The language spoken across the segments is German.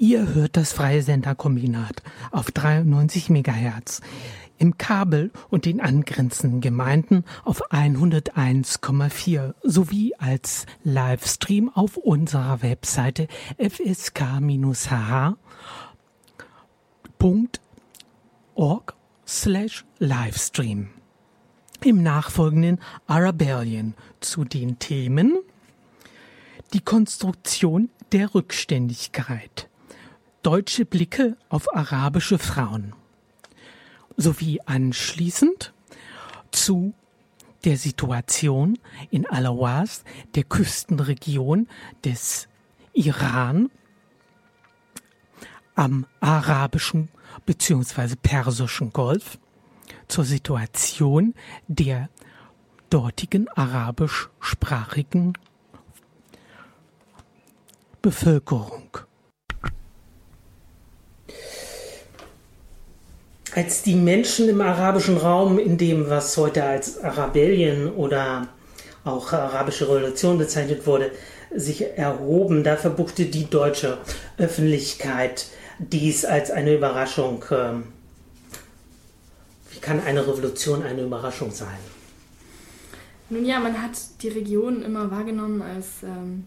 Ihr hört das Freie Senderkombinat auf 93 MHz im Kabel und den angrenzenden Gemeinden auf 101,4 sowie als Livestream auf unserer Webseite fsk-hh.org slash Livestream. Im nachfolgenden Arabellion zu den Themen die Konstruktion der Rückständigkeit deutsche Blicke auf arabische Frauen sowie anschließend zu der Situation in Alawas, der Küstenregion des Iran, am arabischen bzw. persischen Golf, zur Situation der dortigen arabischsprachigen Bevölkerung. Als die Menschen im arabischen Raum, in dem, was heute als Arabellien oder auch arabische Revolution bezeichnet wurde, sich erhoben, da verbuchte die deutsche Öffentlichkeit dies als eine Überraschung. Ähm, wie kann eine Revolution eine Überraschung sein? Nun ja, man hat die Region immer wahrgenommen als ähm,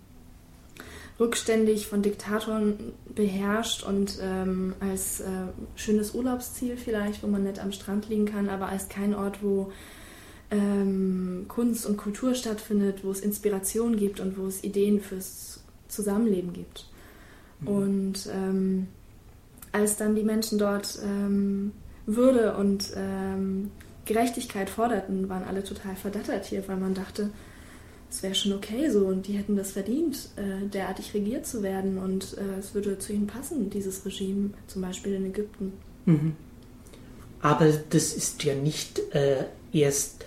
rückständig von Diktatoren beherrscht und ähm, als äh, schönes Urlaubsziel vielleicht, wo man nett am Strand liegen kann, aber als kein Ort, wo ähm, Kunst und Kultur stattfindet, wo es Inspiration gibt und wo es Ideen fürs Zusammenleben gibt. Mhm. Und ähm, als dann die Menschen dort ähm, Würde und ähm, Gerechtigkeit forderten, waren alle total verdattert hier, weil man dachte, es wäre schon okay so und die hätten das verdient, äh, derartig regiert zu werden und äh, es würde zu ihnen passen, dieses Regime, zum Beispiel in Ägypten. Mhm. Aber das ist ja nicht äh, erst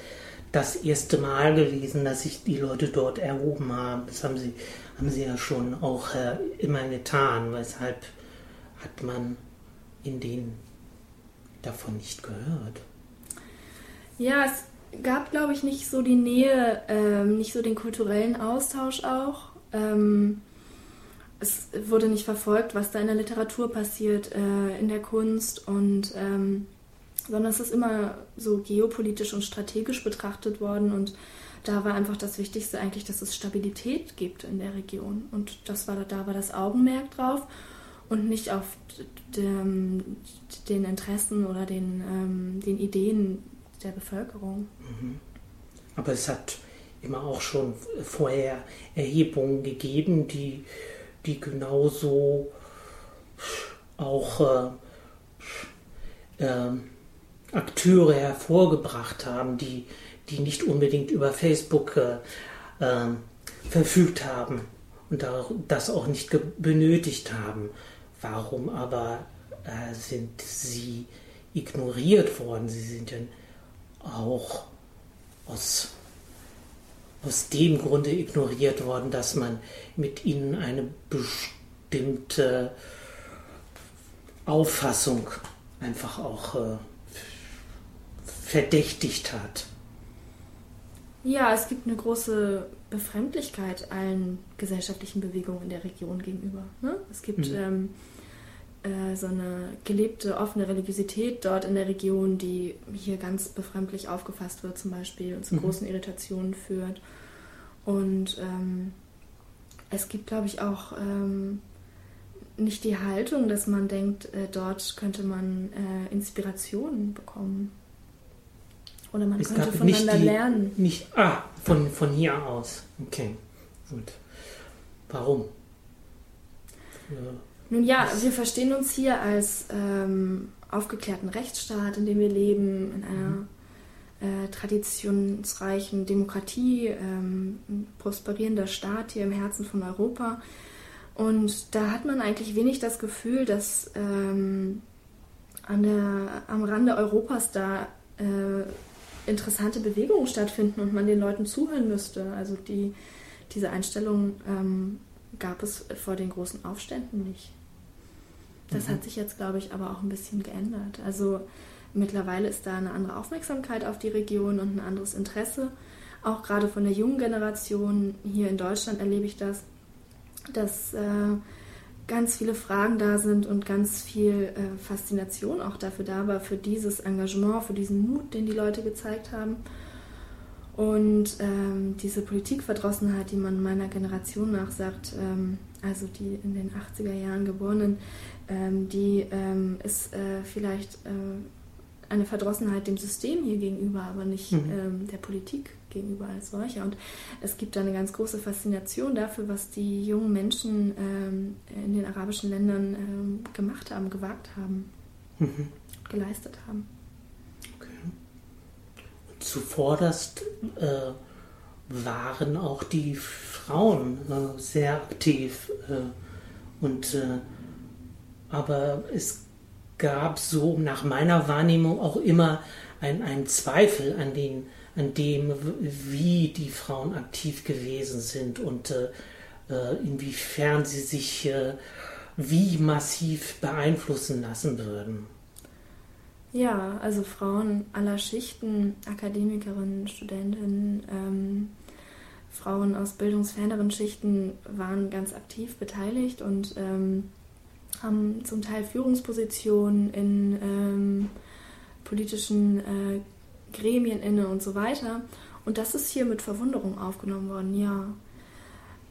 das erste Mal gewesen, dass sich die Leute dort erhoben haben. Das haben sie, haben sie ja schon auch äh, immer getan. Weshalb hat man in denen davon nicht gehört? Ja, es gab, glaube ich, nicht so die Nähe, ähm, nicht so den kulturellen Austausch auch. Ähm, es wurde nicht verfolgt, was da in der Literatur passiert, äh, in der Kunst und ähm, sondern es ist immer so geopolitisch und strategisch betrachtet worden und da war einfach das Wichtigste eigentlich, dass es Stabilität gibt in der Region und das war da war das Augenmerk drauf und nicht auf den, den Interessen oder den, ähm, den Ideen der Bevölkerung. Mhm. Aber es hat immer auch schon vorher Erhebungen gegeben, die, die genauso auch äh, äh, Akteure hervorgebracht haben, die, die nicht unbedingt über Facebook äh, ähm, verfügt haben und das auch nicht benötigt haben. Warum aber äh, sind sie ignoriert worden? Sie sind ja auch aus, aus dem Grunde ignoriert worden, dass man mit ihnen eine bestimmte Auffassung einfach auch äh, verdächtigt hat. Ja, es gibt eine große Befremdlichkeit allen gesellschaftlichen Bewegungen in der Region gegenüber. Ne? Es gibt mhm. ähm, äh, so eine gelebte, offene Religiosität dort in der Region, die hier ganz befremdlich aufgefasst wird zum Beispiel und zu mhm. großen Irritationen führt. Und ähm, es gibt, glaube ich, auch ähm, nicht die Haltung, dass man denkt, äh, dort könnte man äh, Inspirationen bekommen. Oder man es könnte voneinander die, lernen. Nicht, ah, von, von hier aus. Okay, gut. Warum? Ja. Nun ja, wir verstehen uns hier als ähm, aufgeklärten Rechtsstaat, in dem wir leben, in einer mhm. äh, traditionsreichen Demokratie, ähm, ein prosperierender Staat hier im Herzen von Europa. Und da hat man eigentlich wenig das Gefühl, dass ähm, an der, am Rande Europas da äh, interessante Bewegungen stattfinden und man den Leuten zuhören müsste. Also die, diese Einstellung ähm, gab es vor den großen Aufständen nicht. Das mhm. hat sich jetzt, glaube ich, aber auch ein bisschen geändert. Also mittlerweile ist da eine andere Aufmerksamkeit auf die Region und ein anderes Interesse. Auch gerade von der jungen Generation hier in Deutschland erlebe ich das, dass äh, ganz viele Fragen da sind und ganz viel äh, Faszination auch dafür da war, für dieses Engagement, für diesen Mut, den die Leute gezeigt haben. Und ähm, diese Politikverdrossenheit, die man meiner Generation nachsagt, ähm, also die in den 80er Jahren Geborenen, ähm, die ähm, ist äh, vielleicht äh, eine Verdrossenheit dem System hier gegenüber, aber nicht mhm. Ähm, der Politik gegenüber als solcher. Und es gibt da eine ganz große Faszination dafür, was die jungen Menschen ähm, in den arabischen Ländern gemacht haben, gewagt haben, mhm. geleistet haben zuvorderst äh, waren auch die Frauen äh, sehr aktiv. Äh, und, äh, aber es gab so nach meiner Wahrnehmung auch immer einen Zweifel an, den, an dem, wie die Frauen aktiv gewesen sind und äh, äh, inwiefern sie sich wie massiv beeinflussen lassen würden. Ja, also Frauen aller Schichten, Akademikerinnen, Studentinnen, ähm, Frauen aus bildungsferneren Schichten waren ganz aktiv beteiligt und ähm, haben zum Teil Führungspositionen in ähm, politischen äh, Gremien inne und so weiter. Und das ist hier mit Verwunderung aufgenommen worden, ja.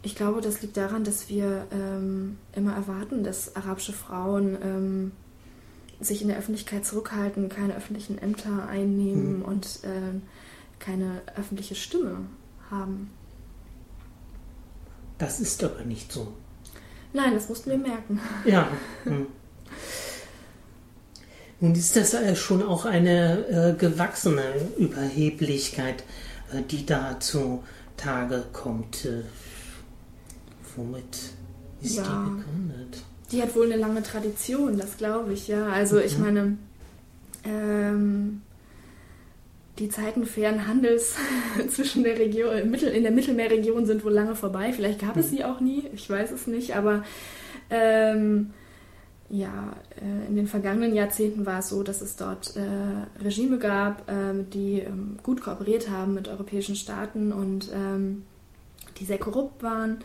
Ich glaube, das liegt daran, dass wir ähm, immer erwarten, dass arabische Frauen ähm, sich in der Öffentlichkeit zurückhalten, keine öffentlichen Ämter einnehmen mhm. und äh, keine öffentliche Stimme haben. Das ist aber nicht so. Nein, das mussten wir merken. Ja. Hm. Nun ist das schon auch eine äh, gewachsene Überheblichkeit, äh, die da zu Tage kommt. Äh, womit ist ja. die begründet? Die hat wohl eine lange Tradition, das glaube ich, ja. Also ich mhm. meine, ähm, die Zeiten fairen Handels zwischen der Region, in der Mittelmeerregion sind wohl lange vorbei. Vielleicht gab es mhm. sie auch nie, ich weiß es nicht, aber ähm, ja, äh, in den vergangenen Jahrzehnten war es so, dass es dort äh, Regime gab, äh, die ähm, gut kooperiert haben mit europäischen Staaten und ähm, die sehr korrupt waren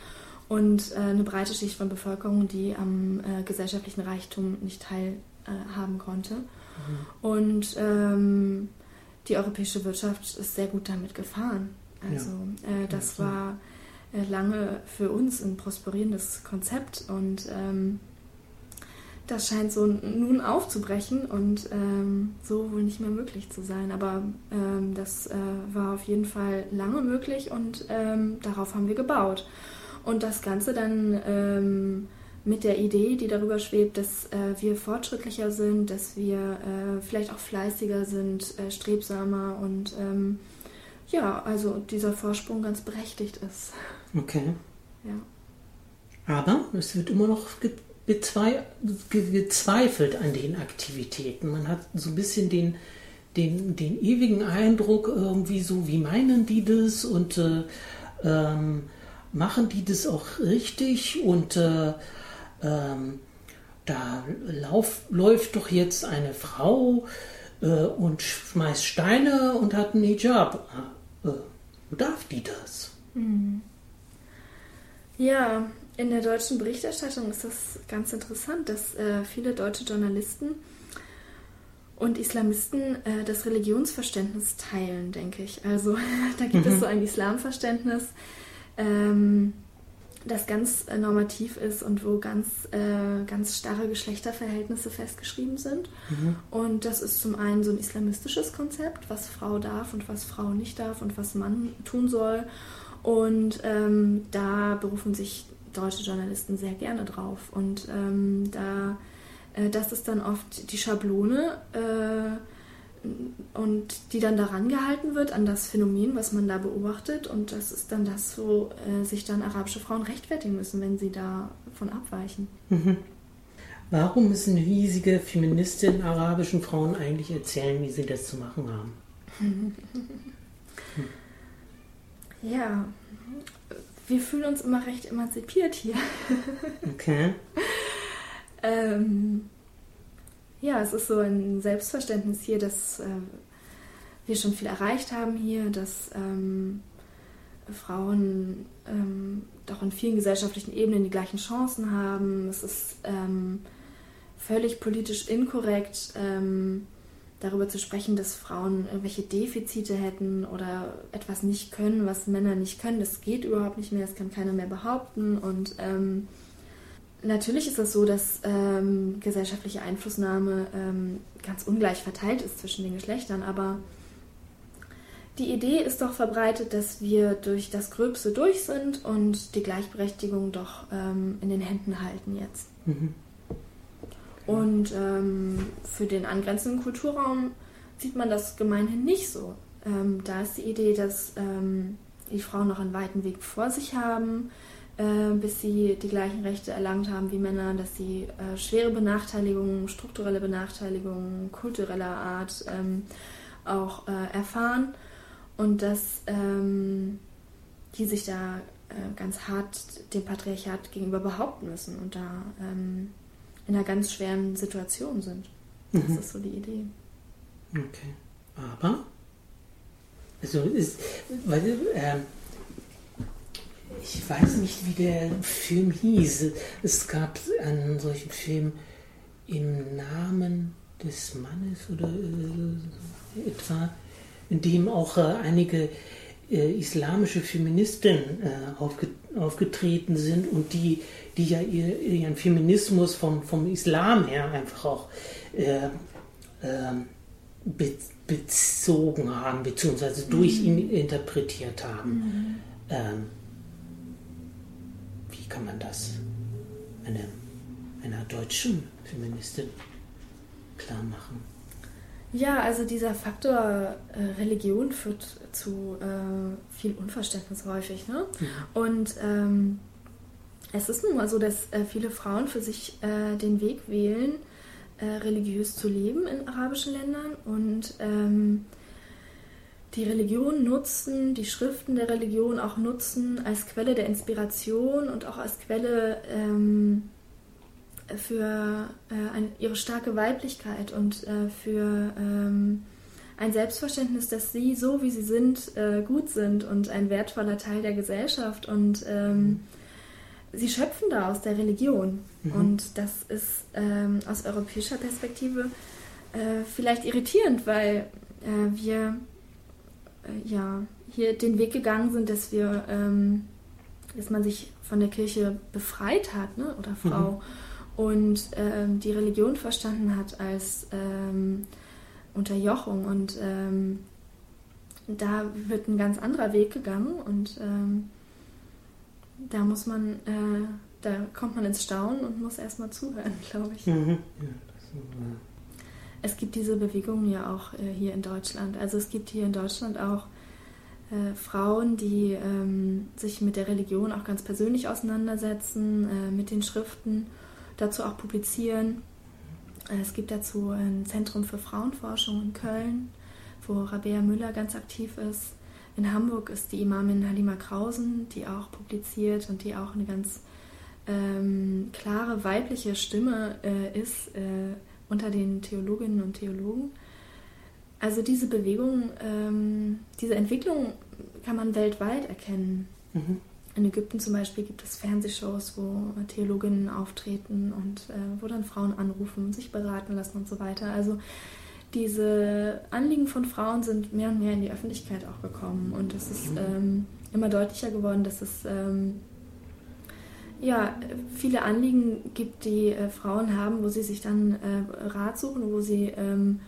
und äh, eine breite Schicht von Bevölkerung, die am äh, gesellschaftlichen Reichtum nicht teilhaben äh, konnte. Mhm. Und ähm, die europäische Wirtschaft ist sehr gut damit gefahren. Also ja. Äh, das ja, war äh, lange für uns ein prosperierendes Konzept und ähm, das scheint so nun aufzubrechen und ähm, so wohl nicht mehr möglich zu sein. Aber ähm, das äh, war auf jeden Fall lange möglich und ähm, darauf haben wir gebaut. Und das Ganze dann ähm, mit der Idee, die darüber schwebt, dass äh, wir fortschrittlicher sind, dass wir äh, vielleicht auch fleißiger sind, äh, strebsamer und ähm, ja, also dieser Vorsprung ganz berechtigt ist. Okay. Ja. Aber es wird immer noch gezweifelt an den Aktivitäten. Man hat so ein bisschen den, den, den ewigen Eindruck, irgendwie so, wie meinen die das? Und äh, ähm, machen die das auch richtig und äh, ähm, da lauf, läuft doch jetzt eine Frau äh, und schmeißt Steine und hat einen Hijab. Äh, darf die das? Hm. Ja, in der deutschen Berichterstattung ist das ganz interessant, dass äh, viele deutsche Journalisten und Islamisten äh, das Religionsverständnis teilen, denke ich. Also da gibt mhm. es so ein Islamverständnis, ähm, das ganz äh, normativ ist und wo ganz, äh, ganz starre Geschlechterverhältnisse festgeschrieben sind. Mhm. Und das ist zum einen so ein islamistisches Konzept, was Frau darf und was Frau nicht darf und was Mann tun soll. Und ähm, da berufen sich deutsche Journalisten sehr gerne drauf. Und ähm, da, äh, das ist dann oft die Schablone. Äh, und die dann daran gehalten wird an das Phänomen, was man da beobachtet. Und das ist dann das, wo äh, sich dann arabische Frauen rechtfertigen müssen, wenn sie davon abweichen. Mhm. Warum müssen riesige Feministinnen arabischen Frauen eigentlich erzählen, wie sie das zu machen haben? Ja, wir fühlen uns immer recht emanzipiert hier. okay. ähm, ja, es ist so ein Selbstverständnis hier, dass äh, wir schon viel erreicht haben hier, dass ähm, Frauen ähm, doch in vielen gesellschaftlichen Ebenen die gleichen Chancen haben. Es ist ähm, völlig politisch inkorrekt, ähm, darüber zu sprechen, dass Frauen irgendwelche Defizite hätten oder etwas nicht können, was Männer nicht können. Das geht überhaupt nicht mehr, das kann keiner mehr behaupten. Und ähm, natürlich ist es so, dass ähm, gesellschaftliche Einflussnahme ähm, ganz ungleich verteilt ist zwischen den Geschlechtern, aber die Idee ist doch verbreitet, dass wir durch das Gröbste durch sind und die Gleichberechtigung doch ähm, in den Händen halten jetzt. Mhm. Und ähm, für den angrenzenden Kulturraum sieht man das gemeinhin nicht so. Ähm, da ist die Idee, dass ähm, die Frauen noch einen weiten Weg vor sich haben, äh, bis sie die gleichen Rechte erlangt haben wie Männer, dass sie äh, schwere Benachteiligungen, strukturelle Benachteiligungen kultureller Art ähm, auch äh, erfahren und dass ähm, die sich da äh, ganz hart dem Patriarchat gegenüber behaupten müssen und da ähm, in einer ganz schweren Situation sind. Das mhm. ist so die Idee. Okay. Aber, also ist, weil, äh, ich weiß nicht, wie der Film hieß. Es gab einen solchen Film im Namen des Mannes oder äh, etwa, in dem auch äh, einige äh, islamische Feministen äh, aufge aufgetreten sind und die, die ja ihr, ihren Feminismus vom, vom Islam her einfach auch äh, ähm, be bezogen haben, beziehungsweise mhm. durch ihn interpretiert haben. Mhm. Ähm, wie kann man das eine, einer deutschen Feministin klar machen? Ja, also dieser Faktor äh, Religion führt zu äh, viel Unverständnis häufig. Ne? Mhm. Und ähm, es ist nun mal so, dass äh, viele Frauen für sich äh, den Weg wählen, äh, religiös zu leben in arabischen Ländern und ähm, die Religion nutzen, die Schriften der Religion auch nutzen als Quelle der Inspiration und auch als Quelle ähm, für äh, ein, ihre starke Weiblichkeit und äh, für ähm, ein Selbstverständnis, dass sie so wie sie sind äh, gut sind und ein wertvoller Teil der Gesellschaft und ähm, sie schöpfen da aus der Religion mhm. und das ist ähm, aus europäischer Perspektive äh, vielleicht irritierend, weil äh, wir äh, ja hier den Weg gegangen sind, dass wir ähm, dass man sich von der Kirche befreit hat ne? oder Frau. Mhm und ähm, die Religion verstanden hat als ähm, Unterjochung. Und ähm, da wird ein ganz anderer Weg gegangen und ähm, da muss man, äh, da kommt man ins Staunen und muss erstmal zuhören, glaube ich. Mhm. Ja, es gibt diese Bewegungen ja auch äh, hier in Deutschland. Also es gibt hier in Deutschland auch äh, Frauen, die ähm, sich mit der Religion auch ganz persönlich auseinandersetzen, äh, mit den Schriften dazu auch publizieren. Äh, es gibt dazu ein Zentrum für Frauenforschung in Köln, wo Rabea Müller ganz aktiv ist. In Hamburg ist die Imamin Halima Krausen, die auch publiziert und die auch eine ganz ähm, klare weibliche Stimme äh, ist äh, unter den Theologinnen und Theologen. Also diese Bewegung, ähm, diese Entwicklung kann man weltweit erkennen. Mhm. In Ägypten zum Beispiel gibt es Fernsehshows, wo Theologinnen auftreten und äh, wo dann Frauen anrufen, sich beraten lassen und so weiter. Also diese Anliegen von Frauen sind mehr und mehr in die Öffentlichkeit auch gekommen und es ist ähm, immer deutlicher geworden, dass es ähm, ja, viele Anliegen gibt, die äh, Frauen haben, wo sie sich dann äh, Rat suchen, wo sie ähm,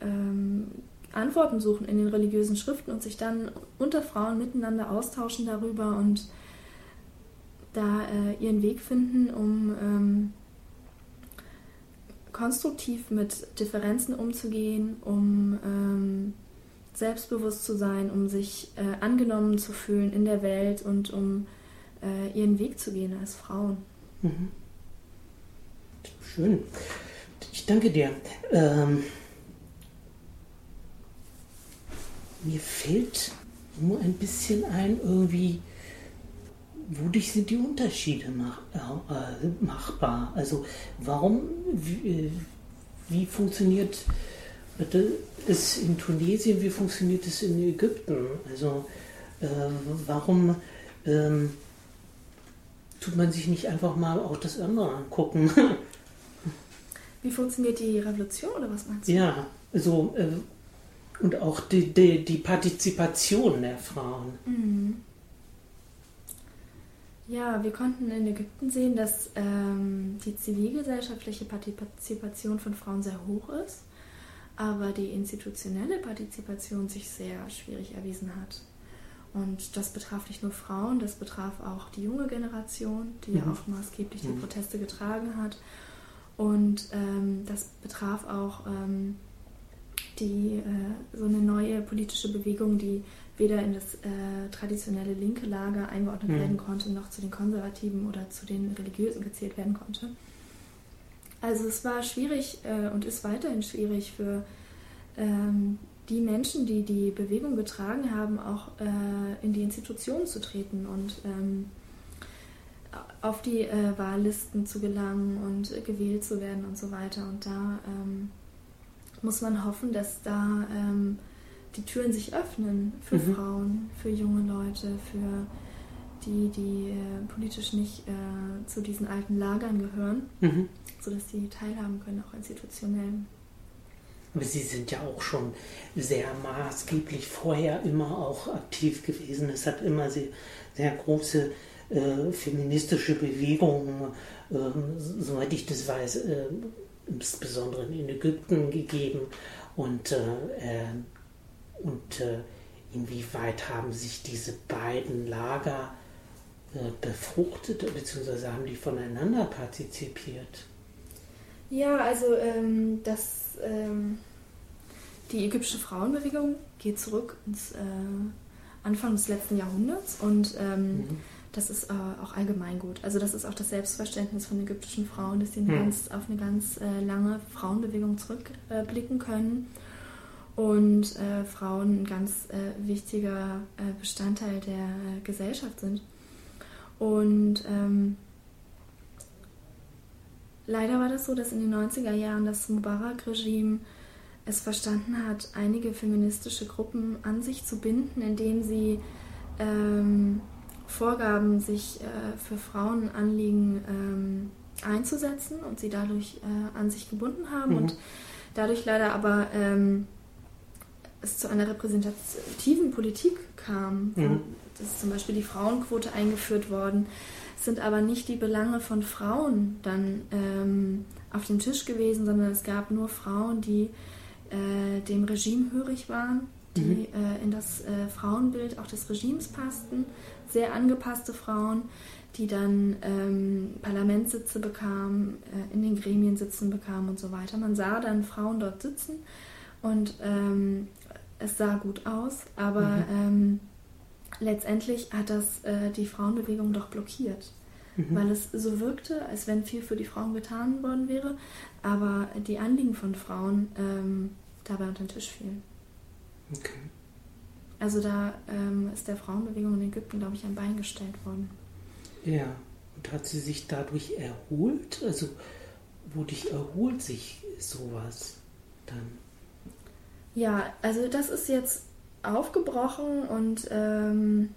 ähm Antworten suchen in den religiösen Schriften und sich dann unter Frauen miteinander austauschen darüber und da äh, ihren Weg finden, um ähm, konstruktiv mit Differenzen umzugehen, um ähm, selbstbewusst zu sein, um sich äh, angenommen zu fühlen in der Welt und um äh, ihren Weg zu gehen als Frauen. Mhm. Schön. Ich danke dir. Ähm, mir fehlt nur ein bisschen ein, irgendwie wodurch sind die Unterschiede mach, äh, machbar? Also warum, wie, äh, wie funktioniert es in Tunesien, wie funktioniert es in Ägypten? Also äh, warum ähm, tut man sich nicht einfach mal auch das andere angucken? Wie funktioniert die Revolution oder was meinst du? Ja, so äh, und auch die, die, die Partizipation der Frauen. Mhm. Ja, wir konnten in Ägypten sehen, dass ähm, die zivilgesellschaftliche Partizipation von Frauen sehr hoch ist, aber die institutionelle Partizipation sich sehr schwierig erwiesen hat. Und das betraf nicht nur Frauen, das betraf auch die junge Generation, die mhm. ja auch maßgeblich die mhm. Proteste getragen hat. Und ähm, das betraf auch ähm, die, äh, so eine neue politische Bewegung, die weder in das äh, traditionelle linke Lager eingeordnet mhm. werden konnte, noch zu den Konservativen oder zu den Religiösen gezählt werden konnte. Also es war schwierig äh, und ist weiterhin schwierig für ähm, die Menschen, die die Bewegung getragen haben, auch äh, in die Institutionen zu treten und ähm, auf die äh, Wahllisten zu gelangen und gewählt zu werden und so weiter. Und da ähm, muss man hoffen, dass da ähm, die Türen sich öffnen für mhm. Frauen, für junge Leute, für die, die äh, politisch nicht äh, zu diesen alten Lagern gehören, mhm. sodass sie teilhaben können, auch institutionell. Aber Sie sind ja auch schon sehr maßgeblich vorher immer auch aktiv gewesen. Es hat immer sehr, sehr große äh, feministische Bewegungen, äh, soweit ich das weiß, äh, insbesondere in Ägypten gegeben. Und, äh, äh, und äh, inwieweit haben sich diese beiden Lager befruchtet, beziehungsweise haben die voneinander partizipiert? Ja, also ähm, das, ähm, die ägyptische Frauenbewegung geht zurück ins äh, Anfang des letzten Jahrhunderts und ähm, mhm das ist äh, auch allgemeingut. Also das ist auch das Selbstverständnis von ägyptischen Frauen, dass sie eine hm. ganz, auf eine ganz äh, lange Frauenbewegung zurückblicken äh, können und äh, Frauen ein ganz äh, wichtiger Bestandteil der Gesellschaft sind. Und ähm, leider war das so, dass in den 90er Jahren das Mubarak-Regime es verstanden hat, einige feministische Gruppen an sich zu binden, indem sie ähm, Vorgaben, sich äh, für Frauenanliegen ähm, einzusetzen und sie dadurch äh, an sich gebunden haben mhm. und dadurch leider aber ähm, es zu einer repräsentativen Politik kam. Mhm. Das ist zum Beispiel die Frauenquote eingeführt worden, es sind aber nicht die Belange von Frauen dann ähm, auf dem Tisch gewesen, sondern es gab nur Frauen, die äh, dem Regime hörig waren, die mhm. äh, in das äh, Frauenbild auch des Regimes passten sehr angepasste Frauen, die dann ähm, Parlamentssitze bekamen, äh, in den Gremien sitzen bekamen und so weiter. Man sah dann Frauen dort sitzen und ähm, es sah gut aus, aber mhm. ähm, letztendlich hat das äh, die Frauenbewegung doch blockiert. Mhm. Weil es so wirkte, als wenn viel für die Frauen getan worden wäre, aber die Anliegen von Frauen ähm, dabei unter den Tisch fielen. Okay. Also da ähm, ist der Frauenbewegung in Ägypten, glaube ich, ein Bein gestellt worden. Ja, und hat sie sich dadurch erholt? Also wodurch erholt sich sowas dann? Ja, also das ist jetzt aufgebrochen und ähm,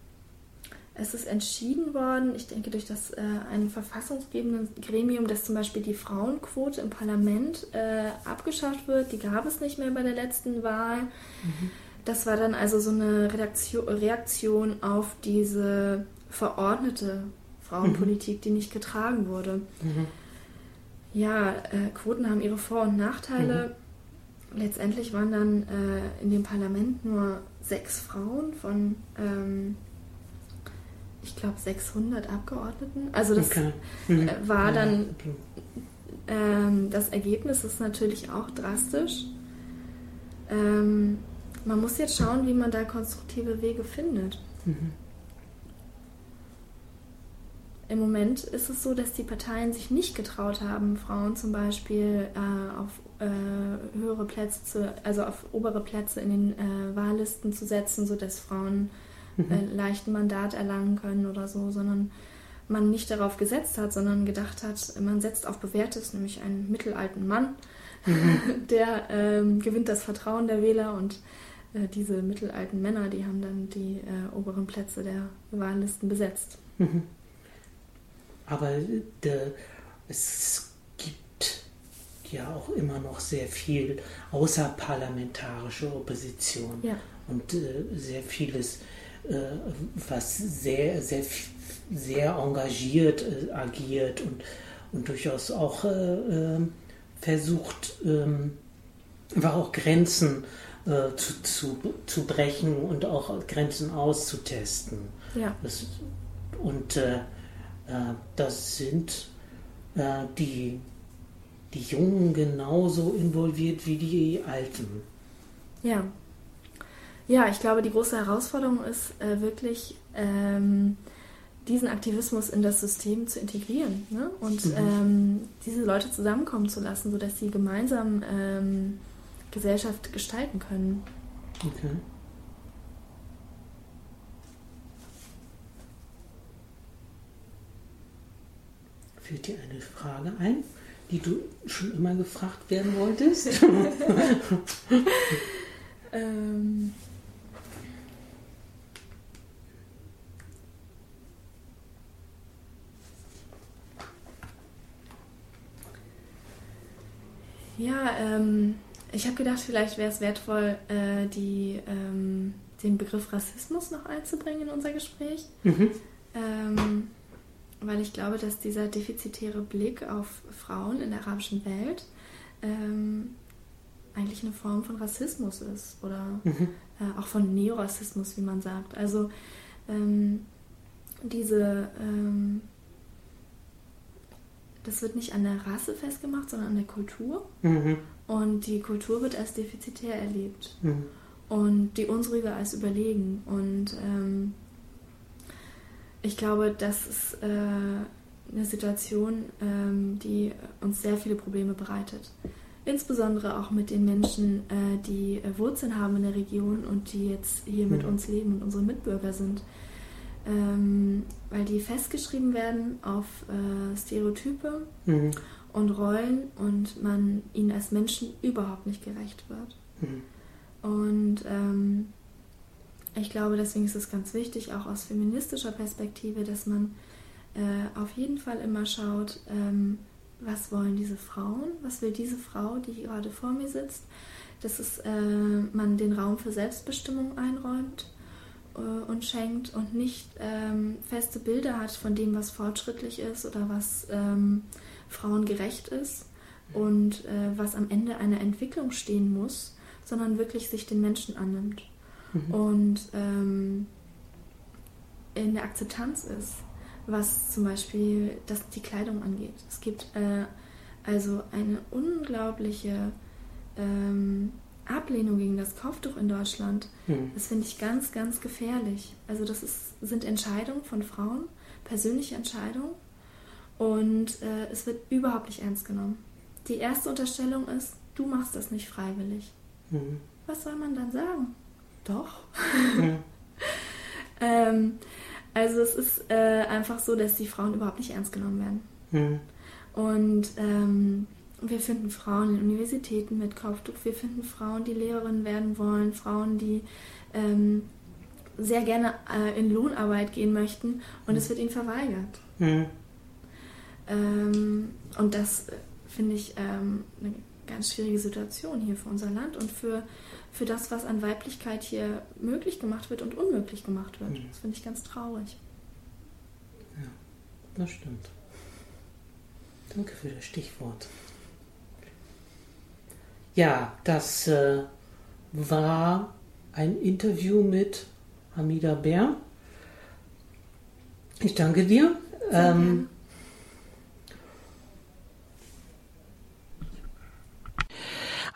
es ist entschieden worden, ich denke durch das äh, ein verfassungsgebende Gremium, dass zum Beispiel die Frauenquote im Parlament äh, abgeschafft wird. Die gab es nicht mehr bei der letzten Wahl. Mhm. Das war dann also so eine Redaktion, Reaktion auf diese verordnete Frauenpolitik, mhm. die nicht getragen wurde. Mhm. Ja, äh, Quoten haben ihre Vor- und Nachteile. Letztendlich waren dann äh, in dem Parlament nur sechs Frauen von, ähm, ich glaube, 600 Abgeordneten. Also das okay. mhm. äh, war dann, ähm, das Ergebnis ist natürlich auch drastisch. Ähm, man muss jetzt schauen, wie man da konstruktive Wege findet. Mhm. Im Moment ist es so, dass die Parteien sich nicht getraut haben, Frauen zum Beispiel äh, auf äh, höhere Plätze, zu, also auf obere Plätze in den äh, Wahllisten zu setzen, sodass Frauen mhm. Äh, leicht ein Mandat erlangen können oder so, sondern man nicht darauf gesetzt hat, sondern gedacht hat, man setzt auf Bewährtes, nämlich einen mittelalten Mann, mhm. der ähm, gewinnt das Vertrauen der Wähler und äh, diese mittelalten Männer, die haben dann die äh, oberen Plätze der Wahllisten besetzt. Mhm. Aber de, es ja auch immer noch sehr viel außerparlamentarische Opposition ja. und äh, sehr vieles, äh, was sehr, sehr, sehr engagiert äh, agiert und, und durchaus auch äh, ähm, versucht, ähm, einfach auch Grenzen äh, zu, zu, zu brechen und auch Grenzen auszutesten. Ja. Das, und äh, das sind die, die Jungen genauso involviert wie die Alten. Ja. Ja, ich glaube, die große Herausforderung ist äh, wirklich, ähm, diesen Aktivismus in das System zu integrieren ne? und mhm. ähm, diese Leute zusammenkommen zu lassen, sodass sie gemeinsam ähm, Gesellschaft gestalten können. Okay. Fällt dir eine Frage ein, die du schon immer gefragt werden wolltest? ähm. Ja, ähm, ich habe gedacht, vielleicht wäre es wertvoll, äh, die, ähm, den Begriff Rassismus noch einzubringen in unser Gespräch. Mhm. Ähm, weil ich glaube, dass dieser defizitäre Blick auf Frauen in der arabischen Welt ähm, eigentlich eine Form von Rassismus ist oder mhm. äh, auch von Neorassismus, wie man sagt. Also ähm, diese, ähm, das wird nicht an der Rasse festgemacht, sondern an der Kultur. Mhm. Und die Kultur wird als defizitär erlebt mhm. und die unsrige als überlegen. Und ähm, ich glaube, das ist äh, eine Situation, ähm, die uns sehr viele Probleme bereitet. Insbesondere auch mit den Menschen, äh, die äh, Wurzeln haben in der Region und die jetzt hier mhm. mit uns leben und unsere Mitbürger sind. Ähm, weil die festgeschrieben werden auf äh, Stereotype mhm und Rollen und man ihnen als Menschen überhaupt nicht gerecht wird. Mhm. Und ähm, ich glaube, deswegen ist es ganz wichtig, auch aus feministischer Perspektive, dass man äh, auf jeden Fall immer schaut, ähm, was wollen diese Frauen, was will diese Frau, die gerade vor mir sitzt, dass es, äh, man den Raum für Selbstbestimmung einräumt äh, und schenkt und nicht ähm, feste Bilder hat von dem, was fortschrittlich ist oder was ähm, Frauen ist und äh, was am Ende einer Entwicklung stehen muss, sondern wirklich sich den Menschen annimmt mhm. und ähm, in der Akzeptanz ist, was zum Beispiel das, die Kleidung angeht. Es gibt äh, also eine unglaubliche ähm, Ablehnung gegen das Kopftuch in Deutschland. Mhm. Das finde ich ganz, ganz gefährlich. Also das ist, sind Entscheidungen von Frauen, persönliche Entscheidungen und äh, es wird überhaupt nicht ernst genommen. Die erste Unterstellung ist, du machst das nicht freiwillig. Mhm. Was soll man dann sagen? Doch. Mhm. ähm, also es ist äh, einfach so, dass die Frauen überhaupt nicht ernst genommen werden. Mhm. Und ähm, wir finden Frauen in Universitäten mit Kopftuch, wir finden Frauen, die Lehrerinnen werden wollen, Frauen, die ähm, sehr gerne äh, in Lohnarbeit gehen möchten und es wird ihnen verweigert. Mhm. Ähm, und das äh, finde ich ähm, eine ganz schwierige Situation hier für unser Land und für, für das, was an Weiblichkeit hier möglich gemacht wird und unmöglich gemacht wird. Mhm. Das finde ich ganz traurig. Ja, das stimmt. Danke für das Stichwort. Ja, das äh, war ein Interview mit Hamida Bär. Ich danke dir. Ähm,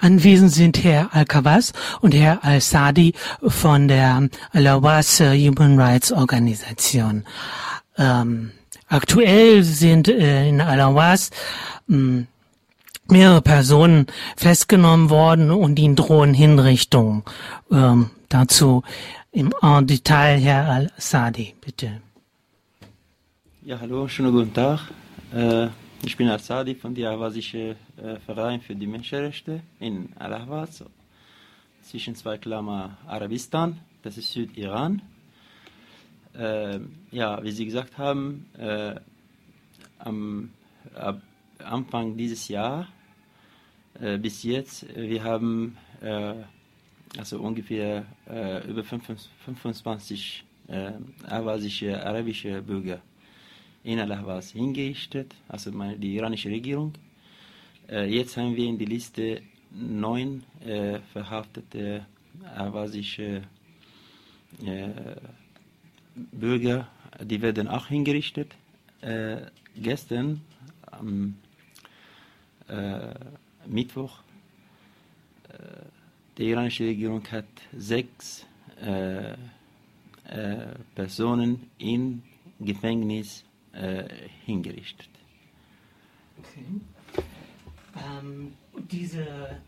Anwesend sind Herr Al-Kawas und Herr Al-Sadi von der Lawas Human Rights Organisation. Ähm, aktuell sind äh, in Alawas ähm, mehrere Personen festgenommen worden und ihnen drohen Hinrichtungen. Ähm, dazu im Detail Herr Al-Sadi, bitte. Ja, hallo, schönen guten Tag. Äh, ich bin Al-Sadi von der Awasische äh, Verein für die Menschenrechte in Al-Ahwaz. zwischen zwei Klammer Arabistan, das ist Südiran. Äh, ja, wie Sie gesagt haben, äh, am ab Anfang dieses Jahr äh, bis jetzt, wir haben äh, also ungefähr äh, über 25 äh, ahwazische arabische Bürger in Al-Ahwaz hingerichtet, also meine, die iranische Regierung. Äh, jetzt haben wir in der Liste neun äh, verhaftete ahwazische äh, Bürger, die werden auch hingerichtet. Äh, gestern am Mittwoch die iranische Regierung hat sechs äh, äh, Personen im Gefängnis äh, hingerichtet. Okay. Ähm, diese,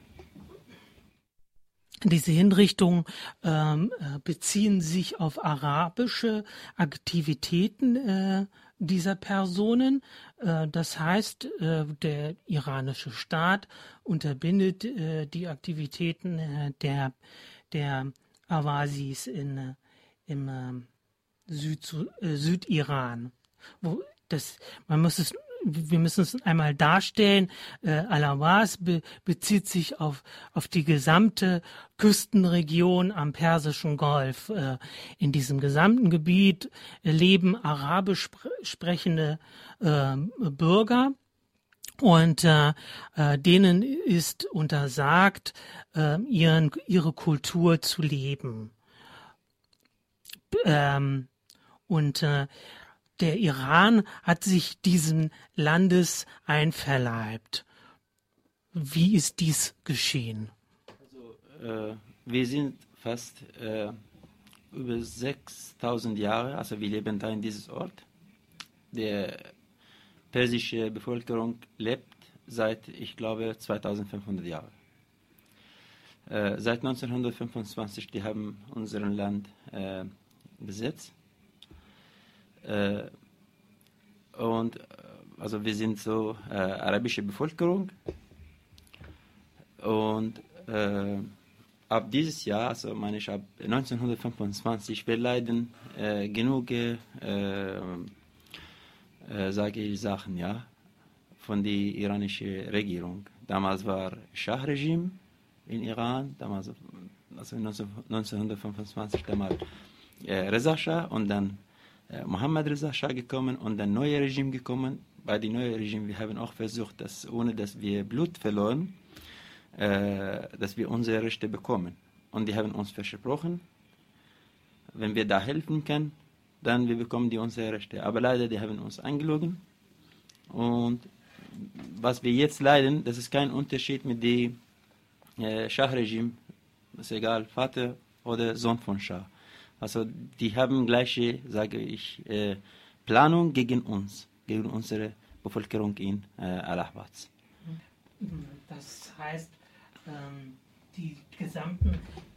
diese Hinrichtungen ähm, äh, beziehen sich auf arabische Aktivitäten äh, dieser Personen. Äh, das heißt, äh, der iranische Staat unterbindet äh, die Aktivitäten der, der Awasis in, im Süd, Südiran. Wo das, man muss es wir müssen es einmal darstellen, äh, Al-Awas be bezieht sich auf, auf die gesamte Küstenregion am Persischen Golf. Äh, in diesem gesamten Gebiet leben arabisch sprechende äh, Bürger. Und äh, äh, denen ist untersagt, äh, ihren, ihre Kultur zu leben. Ähm, und äh, der Iran hat sich diesen Landes einverleibt. Wie ist dies geschehen? Also, äh, wir sind fast äh, über 6000 Jahre, also wir leben da in diesem Ort. Die persische Bevölkerung lebt seit, ich glaube, 2500 Jahren. Äh, seit 1925, die haben unser Land äh, besetzt. Äh, und äh, also wir sind so äh, arabische Bevölkerung und äh, ab dieses Jahr, also meine ich ab 1925, wir leiden äh, genug, äh, sage ich Sachen, ja, von der iranischen Regierung. Damals war Schah-Regime in Iran, damals also 1925 damals äh, Reza Shah und dann äh, Mohammed Reza Shah gekommen und ein neues Regime gekommen. Bei dem neuen Regime, wir haben auch versucht, dass ohne dass wir Blut verloren, äh, dass wir unsere Rechte bekommen. Und die haben uns versprochen, wenn wir da helfen können, dann wir bekommen die unsere Rechte. Aber leider, die haben uns angelogen. Und was wir jetzt leiden, das ist kein Unterschied mit dem äh, Schah-Regime. Ist egal, Vater oder Sohn von Schah. Also die haben gleiche, sage ich, äh, Planung gegen uns, gegen unsere Bevölkerung in äh, Allahabad. Das heißt, ähm, die gesamten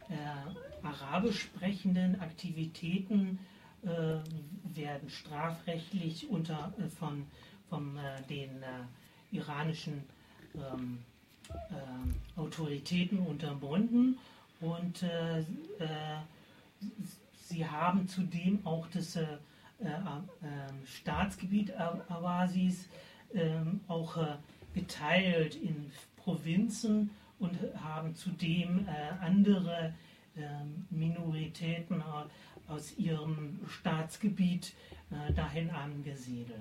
äh, arabisch sprechenden Aktivitäten äh, werden strafrechtlich unter, von, von den iranischen ähm, äh, Autoritäten unterbunden und Sie haben zudem auch das äh, äh, ähm, Staatsgebiet Awasis ähm, auch äh, geteilt in Provinzen und haben zudem äh, andere ähm, Minoritäten aus ihrem Staatsgebiet äh, dahin angesiedelt.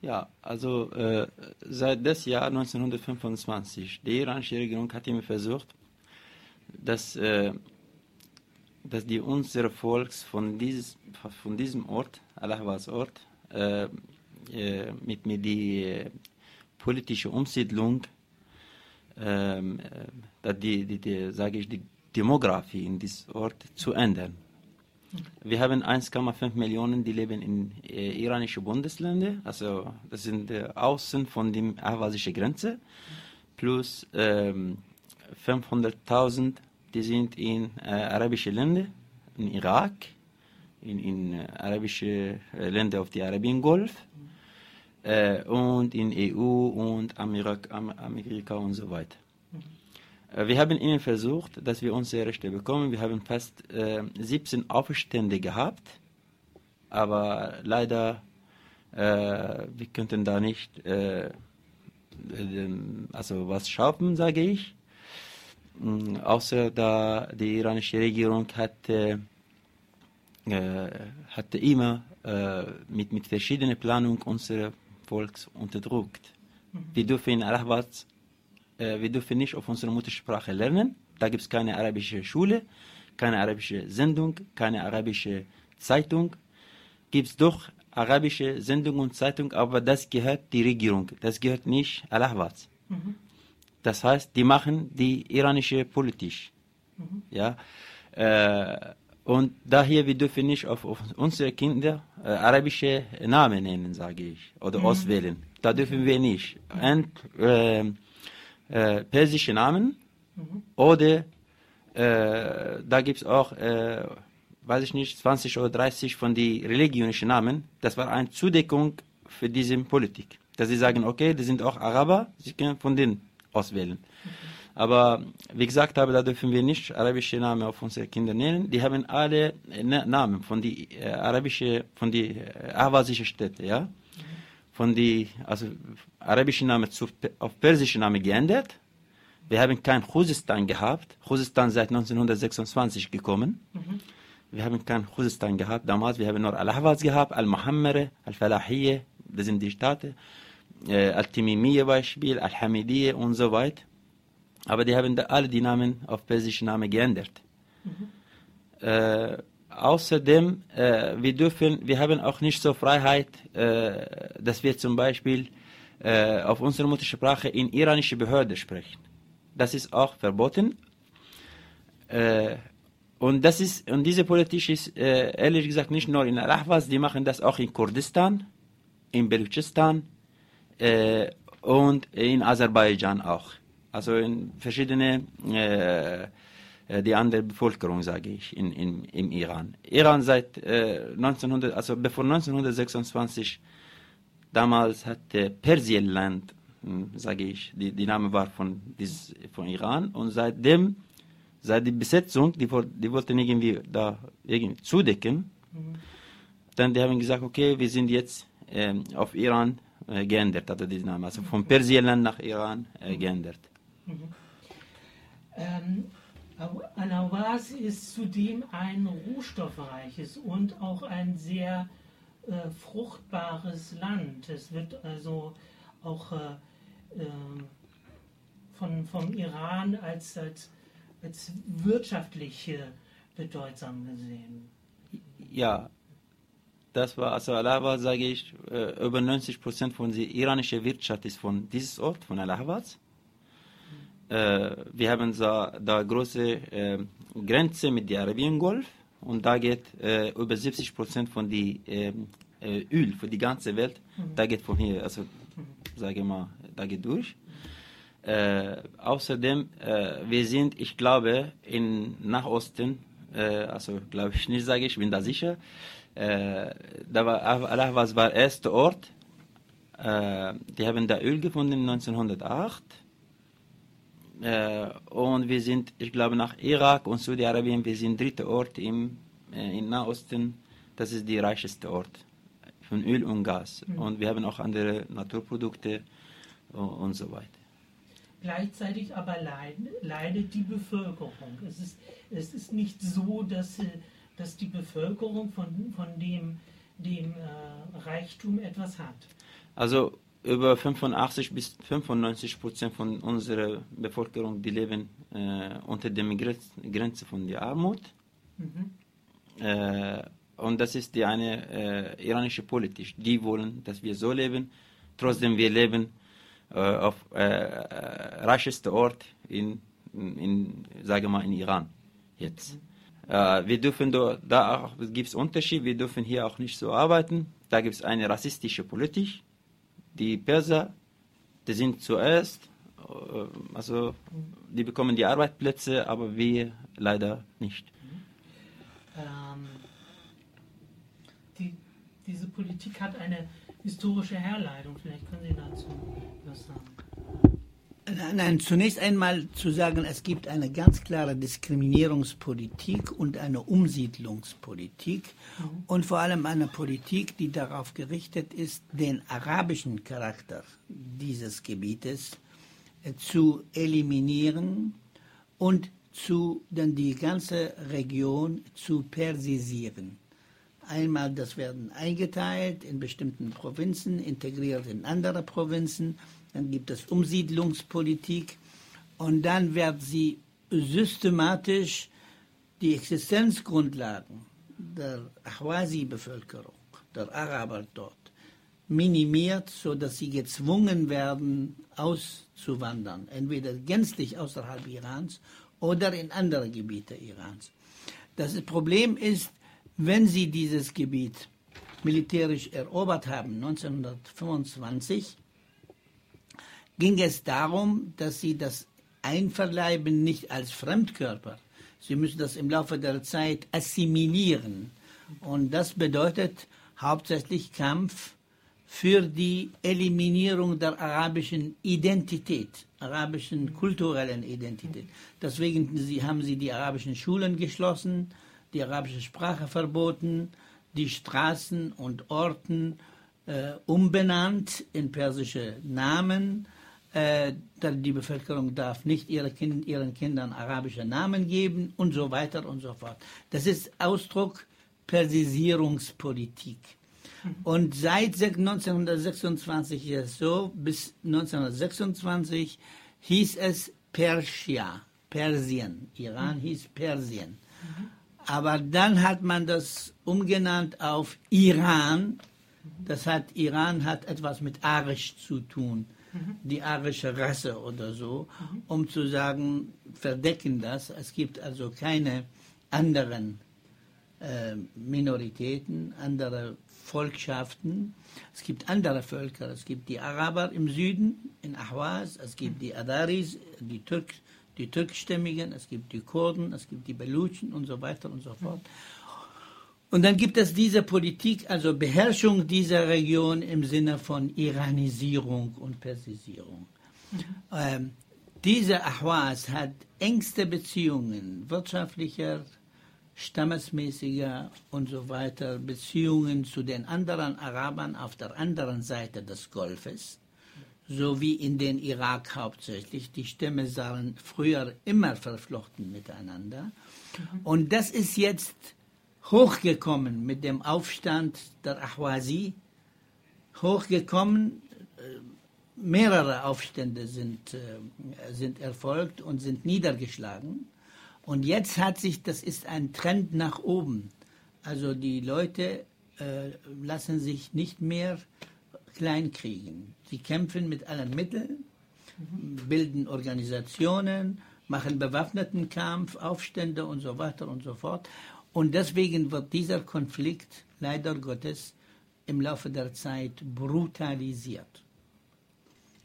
Ja, also äh, seit das Jahr 1925, die iranische Regierung hat immer versucht, dass äh, dass die unsere Volks von, dieses, von diesem Ort, Allahwas Ort, äh, äh, mit, mit die äh, politische Umsiedlung, ähm, äh, die, die, die, sage ich, die Demografie in diesem Ort zu ändern. Wir haben 1,5 Millionen, die leben in äh, iranischen Bundesländern, also das sind äh, außen von der ahwazischen Grenze, plus ähm, 500.000 die sind in äh, arabische Länder, in Irak, in, in äh, arabische äh, Länder auf dem Arabiengolf äh, und in EU und Amerika, Amerika und so weiter. Äh, wir haben ihnen versucht, dass wir unsere Rechte bekommen. Wir haben fast äh, 17 Aufstände gehabt, aber leider äh, wir könnten da nicht also was schaffen, sage ich. Mm, außer da die iranische Regierung hatte, äh, hatte immer äh, mit, mit verschiedenen Planungen unser Volk unterdrückt. Mhm. Wir dürfen in Arabaz, äh, wir dürfen nicht auf unserer Muttersprache lernen. Da gibt es keine arabische Schule, keine arabische Sendung, keine arabische Zeitung. Gibt es doch arabische Sendung und Zeitung, aber das gehört die Regierung, das gehört nicht Al-Ahwaz. Mhm. Das heißt, die machen die iranische Politik. Mhm. Ja, äh, und daher, wir dürfen nicht auf, auf unsere Kinder äh, arabische Namen nennen, sage ich, oder mhm. auswählen. Da dürfen wir nicht. Und äh, äh, persische Namen mhm. oder äh, da gibt es auch äh, weiß ich nicht, 20 oder 30 von den religionischen Namen, das war eine Zudeckung für diese Politik. Dass sie sagen, okay, die sind auch Araber, sie können von denen auswählen. Aber wie gesagt habe, da dürfen wir nicht arabische Namen auf unsere Kinder nennen. Die haben alle Namen von die äh, arabische, von die äh, ahwazische Städte, ja. Von die, also arabische Namen zu, auf persische Namen geändert. Wir haben kein Khuzestan gehabt. Khuzestan seit 1926 gekommen. Mhm. Wir haben kein Khuzestan gehabt damals. Wir haben nur Al-Ahwaz gehabt, Al-Muhammere, Al-Falahiyye, das sind die Staaten. Äh, Al-Timimiyye Beispiel, Al-Hamidiyye und so weiter. Aber die haben alle die Namen auf persische Namen geändert. Mhm. Äh, außerdem, äh, wir dürfen, wir haben auch nicht so Freiheit, äh, dass wir zum Beispiel äh, auf unserer Muttersprache in iranische Behörde sprechen. Das ist auch verboten. Äh, und das ist, und diese Politik ist äh, ehrlich gesagt nicht nur in Al-Ahwaz, die machen das auch in Kurdistan, in Belutschistan äh, und in Aserbaidschan auch. Also in verschiedene äh, die andere Bevölkerung, sage ich, in, in, im Iran. Iran seit äh, 1900, also bevor 1926, damals hatte Persienland, hm, sage ich, die, die Name war von, dieses, von Iran und seitdem seit die Besetzung, die, die wollten irgendwie da irgendwie zudecken. Mhm. Dann die haben gesagt, okay, wir sind jetzt ähm, auf Iran geändert, hatte diesen Namen, also von Persienland nach Iran äh, geändert. Mhm. Ähm, Al-Awaz ist zudem ein rohstoffreiches und auch ein sehr äh, fruchtbares Land. Es wird also auch äh, ähm, von, vom Iran als, als als wirtschaftlich bedeutsam gesehen. Ja, das war, also Allahabad, sage ich, äh, über 90 Prozent von der iranischen Wirtschaft ist von diesem Ort, von Allahabad. Äh, wir haben da, da große äh, Grenze mit dem Arabiengolf und da geht äh, über 70 Prozent von dem ähm, äh, Öl für die ganze Welt, mhm. da geht von hier, also mhm. sage mal, da geht durch. Äh, außerdem, äh, wir sind, ich glaube, in Nachosten, äh, also glaube ich nicht, sage ich, bin da sicher, äh, da war Allah was war der erste Ort, äh, die haben da Öl gefunden 1908 äh, und wir sind, ich glaube, nach Irak und Saudi-Arabien, wir sind dritter Ort im, in Nahosten, das ist der reichste Ort von Öl und Gas mhm. und wir haben auch andere Naturprodukte und, so weiter. Gleichzeitig aber leiden, leidet die Bevölkerung. Es ist, es ist nicht so, dass, äh, dass die Bevölkerung von, von dem, dem äh, Reichtum etwas hat. Also über 85 bis 95 Prozent von unserer Bevölkerung, die leben äh, unter der Grenze von der Armut. Mhm. Äh, und das ist die eine äh, iranische Politik. Die wollen, dass wir so leben, trotzdem wir leben äh, auf äh, äh, reichste Ort in, in, sage mal, in Iran jetzt. Äh, wir dürfen da, da gibt es Unterschied, wir dürfen hier auch nicht so arbeiten. Da gibt es eine rassistische Politik. Die Perser, die sind zuerst, äh, also die bekommen die Arbeitsplätze, aber wir leider nicht. Ähm, die, diese Politik hat eine historische Herleitung. Vielleicht können Sie dazu was sagen. Nein, zunächst einmal zu sagen, es gibt eine ganz klare Diskriminierungspolitik und eine Umsiedlungspolitik mhm. und vor allem eine Politik, die darauf gerichtet ist, den arabischen Charakter dieses Gebietes äh, zu eliminieren und zu, dann die ganze Region zu persisieren. Einmal, das werden eingeteilt in bestimmten Provinzen, integriert in andere Provinzen dann gibt es Umsiedlungspolitik und dann wird sie systematisch die Existenzgrundlagen der Ahwazi-Bevölkerung, der Araber dort, minimiert, sodass sie gezwungen werden, auszuwandern, entweder gänzlich außerhalb Irans oder in andere Gebiete Irans. Das Problem ist, wenn sie dieses Gebiet militärisch erobert haben, 1925, ging es darum, dass sie das einverleiben nicht als Fremdkörper. Sie müssen das im Laufe der Zeit assimilieren. Und das bedeutet hauptsächlich Kampf für die Eliminierung der arabischen Identität, arabischen kulturellen Identität. Deswegen haben sie die arabischen Schulen geschlossen, die arabische Sprache verboten, die Straßen und Orten äh, umbenannt in persische Namen die Bevölkerung darf nicht ihre kind, ihren Kindern arabische Namen geben und so weiter und so fort. Das ist Ausdruck Persisierungspolitik. Und seit 1926 ist es so, bis 1926 hieß es Persia, Persien. Iran hieß Persien. Aber dann hat man das umgenannt auf Iran. Das hat, Iran hat etwas mit Arisch zu tun die arische Rasse oder so, um zu sagen, verdecken das. Es gibt also keine anderen äh, Minoritäten, andere Volkschaften. Es gibt andere Völker. Es gibt die Araber im Süden, in Ahwaz, es gibt die Adaris, die, Türk, die türkischstämmigen, es gibt die Kurden, es gibt die Belutschen und so weiter und so fort. Und dann gibt es diese Politik, also Beherrschung dieser Region im Sinne von Iranisierung und Persisierung. Mhm. Ähm, diese Ahwaz hat engste Beziehungen, wirtschaftlicher, stammesmäßiger und so weiter, Beziehungen zu den anderen Arabern auf der anderen Seite des Golfes, sowie in den Irak hauptsächlich. Die Stämme waren früher immer verflochten miteinander. Mhm. Und das ist jetzt hochgekommen mit dem Aufstand der Ahwazi, hochgekommen, äh, mehrere Aufstände sind, äh, sind erfolgt und sind niedergeschlagen. Und jetzt hat sich, das ist ein Trend nach oben. Also die Leute äh, lassen sich nicht mehr kleinkriegen. Sie kämpfen mit allen Mitteln, bilden Organisationen, machen bewaffneten Kampf, Aufstände und so weiter und so fort. Und deswegen wird dieser Konflikt leider Gottes im Laufe der Zeit brutalisiert.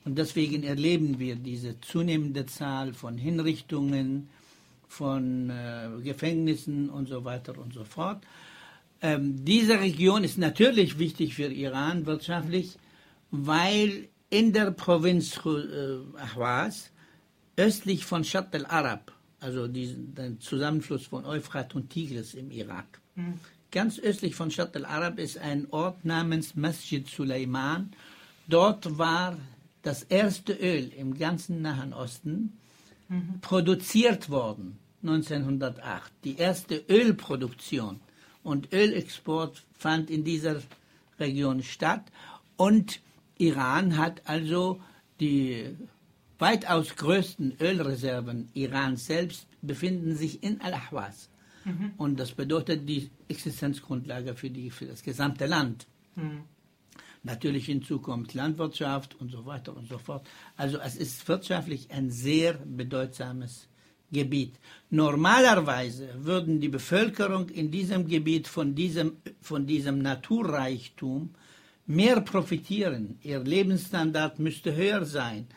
Und deswegen erleben wir diese zunehmende Zahl von Hinrichtungen, von äh, Gefängnissen und so weiter und so fort. Ähm, diese Region ist natürlich wichtig für Iran wirtschaftlich, weil in der Provinz äh, Ahwaz, östlich von Shat al-Arab, also diesen, den Zusammenfluss von Euphrat und Tigris im Irak. Mhm. Ganz östlich von Shat al-Arab ist ein Ort namens Masjid Suleiman. Dort war das erste Öl im ganzen Nahen Osten mhm. produziert worden, 1908. Die erste Ölproduktion und Ölexport fand in dieser Region statt. Und Iran hat also die weitaus größten Ölreserven Irans selbst befinden sich in Al-Ahwaz. Mhm. Und das bedeutet die Existenzgrundlage für, die, für das gesamte Land. Mhm. Natürlich in Zukunft Landwirtschaft und so weiter und so fort. Also es ist wirtschaftlich ein sehr bedeutsames Gebiet. Normalerweise würden die Bevölkerung in diesem Gebiet von diesem, von diesem Naturreichtum mehr profitieren. Ihr Lebensstandard müsste höher sein.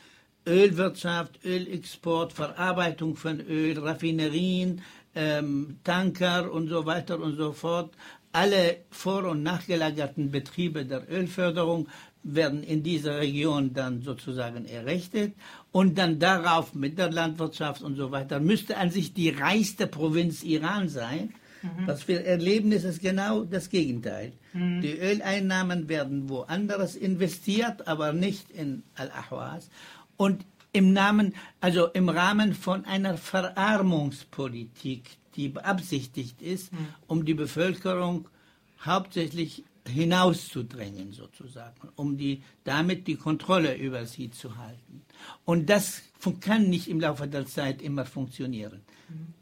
Ölwirtschaft, Ölexport, Verarbeitung von Öl, Raffinerien, ähm, Tanker und so weiter und so fort. Alle vor- und nachgelagerten Betriebe der Ölförderung werden in dieser Region dann sozusagen errichtet und dann darauf mit der Landwirtschaft und so weiter müsste an sich die reichste Provinz Iran sein. Mhm. Was wir erleben, ist es genau das Gegenteil. Mhm. Die Öleinnahmen werden woanders investiert, aber nicht in Al-Ahwas. Und im Namen, also im Rahmen von einer Verarmungspolitik, die beabsichtigt ist, mhm. um die Bevölkerung hauptsächlich hinauszudrängen sozusagen, um die, damit die Kontrolle über sie zu halten. Und das kann nicht im Laufe der Zeit immer funktionieren.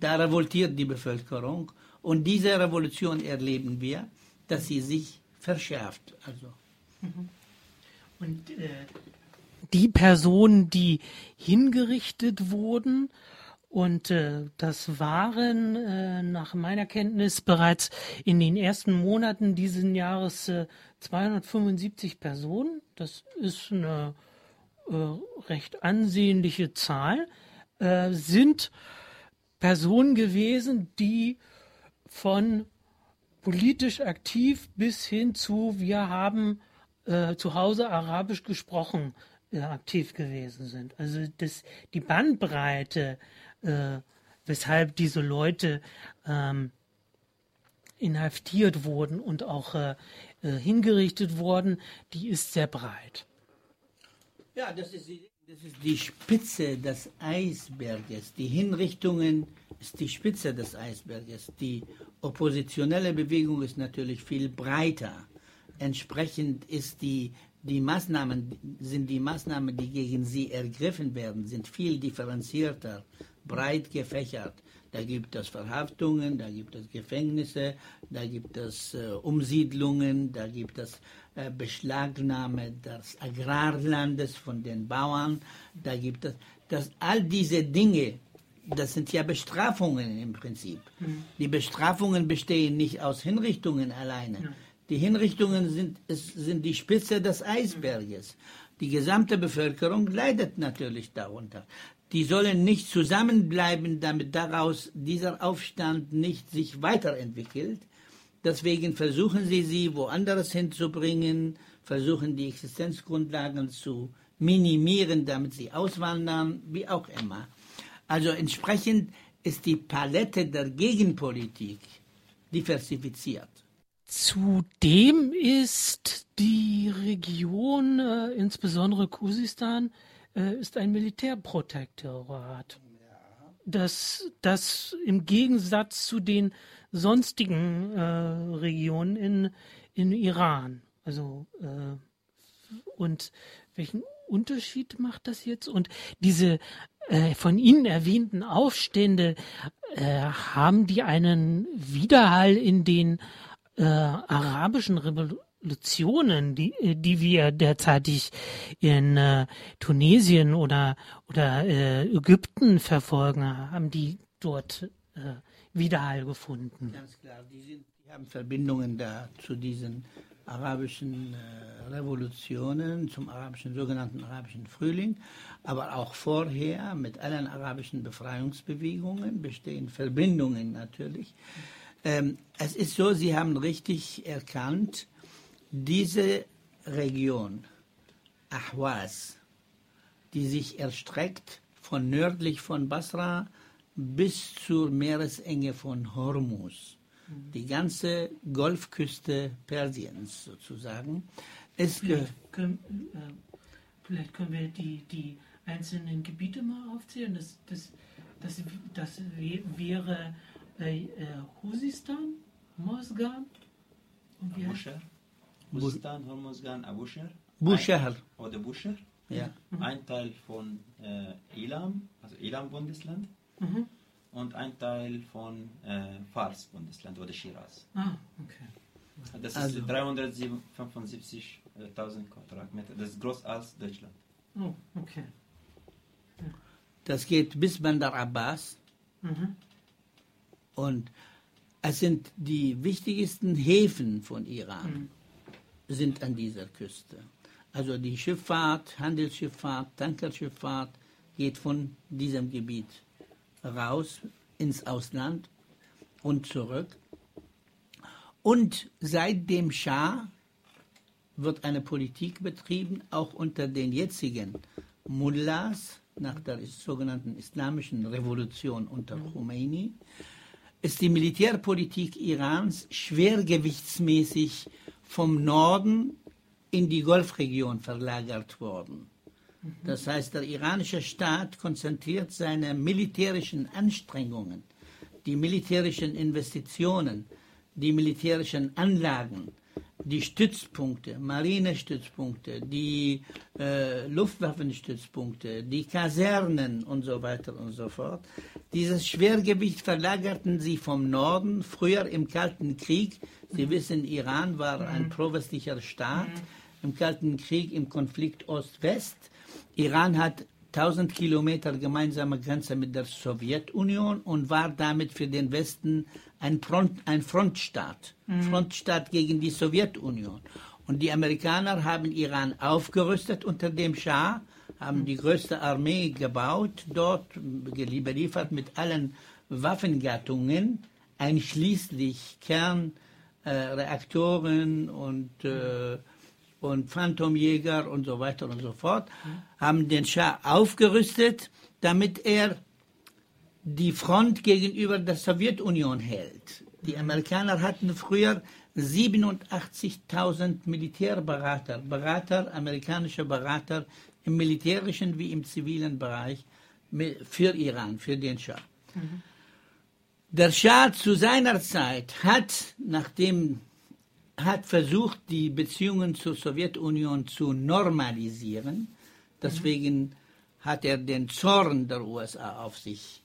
Da revoltiert die Bevölkerung und diese Revolution erleben wir, dass sie sich verschärft. Also. Und äh, die Personen, die hingerichtet wurden, und äh, das waren äh, nach meiner Kenntnis bereits in den ersten Monaten dieses Jahres äh, 275 Personen. Das ist eine äh, recht ansehnliche Zahl. Äh, sind Personen gewesen, die von politisch aktiv bis hin zu wir haben äh, zu Hause Arabisch gesprochen aktiv gewesen sind. Also das, die Bandbreite äh, weshalb diese Leute ähm, inhaftiert wurden und auch äh, äh, hingerichtet wurden, die ist sehr breit. Ja, das ist, das ist die Spitze des Eisberges. Die Hinrichtungen ist die Spitze des Eisberges. Die oppositionelle Bewegung ist natürlich viel breiter. Entsprechend ist die die Maßnahmen sind die Maßnahmen, die gegen sie ergriffen werden, sind viel differenzierter, breit gefächert. Da gibt es Verhaftungen, da gibt es Gefängnisse, da gibt es äh, Umsiedlungen, da gibt es äh, Beschlagnahme des Agrarlandes von den Bauern, da gibt es dass all diese Dinge, das sind ja Bestrafungen im Prinzip. Mhm. Die Bestrafungen bestehen nicht aus Hinrichtungen alleine. Mhm. Die Hinrichtungen sind, sind die Spitze des Eisberges. Die gesamte Bevölkerung leidet natürlich darunter die sollen nicht zusammenbleiben, damit daraus dieser Aufstand nicht sich weiterentwickelt. Deswegen versuchen sie, sie woanders hinzubringen, versuchen die Existenzgrundlagen zu minimieren, damit sie auswandern, wie auch immer. Also entsprechend ist die Palette der Gegenpolitik diversifiziert. Zudem ist die Region, äh, insbesondere Kusistan, äh, ist ein Militärprotektorat. Das, das im Gegensatz zu den sonstigen äh, Regionen in, in Iran. Also äh, und welchen Unterschied macht das jetzt? Und diese äh, von Ihnen erwähnten Aufstände, äh, haben die einen Widerhall in den äh, arabischen Revolutionen? Die, die wir derzeitig in äh, Tunesien oder, oder äh, Ägypten verfolgen, haben die dort äh, Widerhall gefunden. Ganz klar, die, sind, die haben Verbindungen da zu diesen arabischen äh, Revolutionen, zum arabischen, sogenannten arabischen Frühling, aber auch vorher mit allen arabischen Befreiungsbewegungen bestehen Verbindungen natürlich. Ähm, es ist so, Sie haben richtig erkannt, diese Region, Ahwaz, die sich erstreckt von nördlich von Basra bis zur Meeresenge von Hormuz, mhm. die ganze Golfküste Persiens sozusagen, ist vielleicht können, äh, vielleicht können wir die, die einzelnen Gebiete mal aufzählen. Das, das, das, das wäre äh, Husistan, Mosgan und wie heißt Bustan, Hormuzgan, Abusher. Busher. Oder Busher. Ja. Mhm. Ein Teil von äh, Elam, also Elam-Bundesland. Mhm. Und ein Teil von äh, Fars-Bundesland oder Shiraz. Ah, okay. Das also. ist 375.000 Quadratmeter. Das ist größer als Deutschland. Oh, okay. Ja. Das geht bis Bandar Abbas. Mhm. Und es sind die wichtigsten Häfen von Iran. Mhm sind an dieser Küste. Also die Schifffahrt, Handelsschifffahrt, Tankerschifffahrt geht von diesem Gebiet raus ins Ausland und zurück. Und seit dem Schah wird eine Politik betrieben, auch unter den jetzigen Mullahs, nach der sogenannten Islamischen Revolution unter Khomeini, ist die Militärpolitik Irans schwergewichtsmäßig vom Norden in die Golfregion verlagert worden. Das heißt, der iranische Staat konzentriert seine militärischen Anstrengungen, die militärischen Investitionen, die militärischen Anlagen die Stützpunkte, Marinestützpunkte, die äh, Luftwaffenstützpunkte, die Kasernen und so weiter und so fort. Dieses Schwergewicht verlagerten sie vom Norden, früher im Kalten Krieg. Sie mhm. wissen, Iran war ein mhm. prowestlicher Staat. Mhm. Im Kalten Krieg, im Konflikt Ost-West. Iran hat 1000 Kilometer gemeinsame Grenze mit der Sowjetunion und war damit für den Westen ein, Front, ein Frontstaat, mhm. Frontstaat gegen die Sowjetunion. Und die Amerikaner haben Iran aufgerüstet unter dem Schah, haben die größte Armee gebaut, dort geliefert mit allen Waffengattungen, einschließlich Kernreaktoren äh, und, äh, und Phantomjäger und so weiter und so fort, haben den Schah aufgerüstet, damit er die Front gegenüber der Sowjetunion hält. Die Amerikaner hatten früher 87.000 Militärberater, Berater, amerikanische Berater im militärischen wie im zivilen Bereich für Iran, für den Schah. Mhm. Der Schah zu seiner Zeit hat, nachdem hat versucht, die Beziehungen zur Sowjetunion zu normalisieren. Deswegen hat er den Zorn der USA auf sich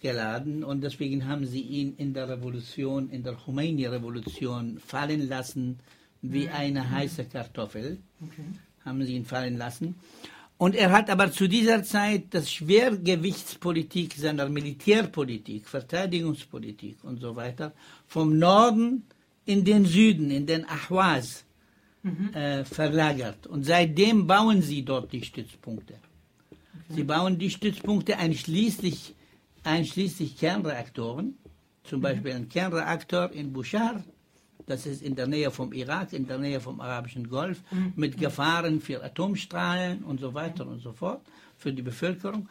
geladen und deswegen haben sie ihn in der Revolution, in der Khomeini-Revolution fallen lassen wie mhm. eine heiße Kartoffel. Okay. Haben sie ihn fallen lassen. Und er hat aber zu dieser Zeit das Schwergewichtspolitik seiner Militärpolitik, Verteidigungspolitik und so weiter vom Norden in den Süden, in den Ahwaz mhm. äh, verlagert. Und seitdem bauen sie dort die Stützpunkte. Okay. Sie bauen die Stützpunkte einschließlich einschließlich Kernreaktoren, zum Beispiel ein Kernreaktor in Bushar, das ist in der Nähe vom Irak, in der Nähe vom Arabischen Golf, mit Gefahren für Atomstrahlen und so weiter und so fort, für die Bevölkerung.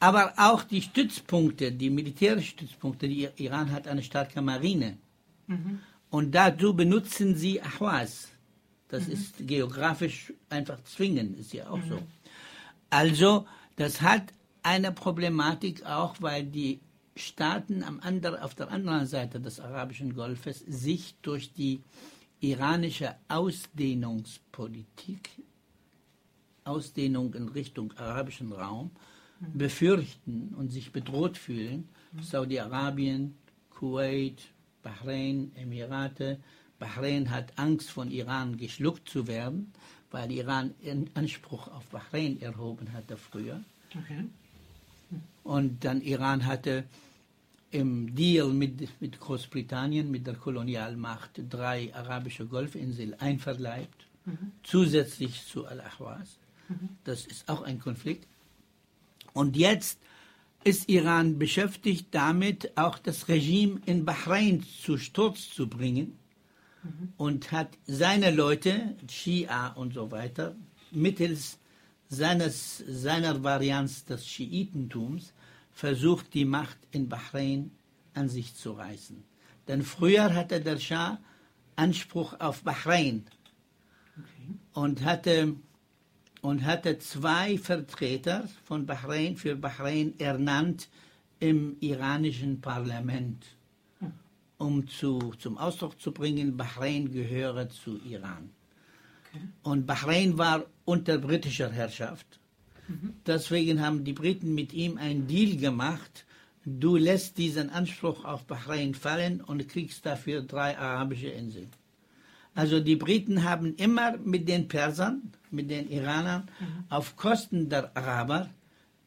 Aber auch die Stützpunkte, die militärischen Stützpunkte, die Iran hat eine starke Marine. Mhm. Und dazu benutzen sie Ahwaz. Das mhm. ist geografisch einfach zwingend, ist ja auch mhm. so. Also, das hat eine Problematik auch, weil die Staaten am anderen, auf der anderen Seite des arabischen Golfes sich durch die iranische Ausdehnungspolitik, Ausdehnung in Richtung arabischen Raum, befürchten und sich bedroht fühlen. Mhm. Saudi-Arabien, Kuwait, Bahrain, Emirate. Bahrain hat Angst, von Iran geschluckt zu werden, weil Iran Anspruch auf Bahrain erhoben hatte früher. Okay. Und dann Iran hatte im Deal mit, mit Großbritannien, mit der Kolonialmacht, drei arabische Golfinseln einverleibt, mhm. zusätzlich zu Al-Ahwaz. Mhm. Das ist auch ein Konflikt. Und jetzt ist Iran beschäftigt damit, auch das Regime in Bahrain zu Sturz zu bringen mhm. und hat seine Leute, Shia und so weiter, mittels seines, seiner Varianz des Schiitentums versucht, die Macht in Bahrain an sich zu reißen. Denn früher hatte der Schah Anspruch auf Bahrain okay. und, hatte, und hatte zwei Vertreter von Bahrain für Bahrain ernannt im iranischen Parlament, hm. um zu, zum Ausdruck zu bringen, Bahrain gehöre zu Iran. Okay. Und Bahrain war unter britischer Herrschaft. Mhm. Deswegen haben die Briten mit ihm einen Deal gemacht. Du lässt diesen Anspruch auf Bahrain fallen und kriegst dafür drei arabische Inseln. Also die Briten haben immer mit den Persern, mit den Iranern, mhm. auf Kosten der Araber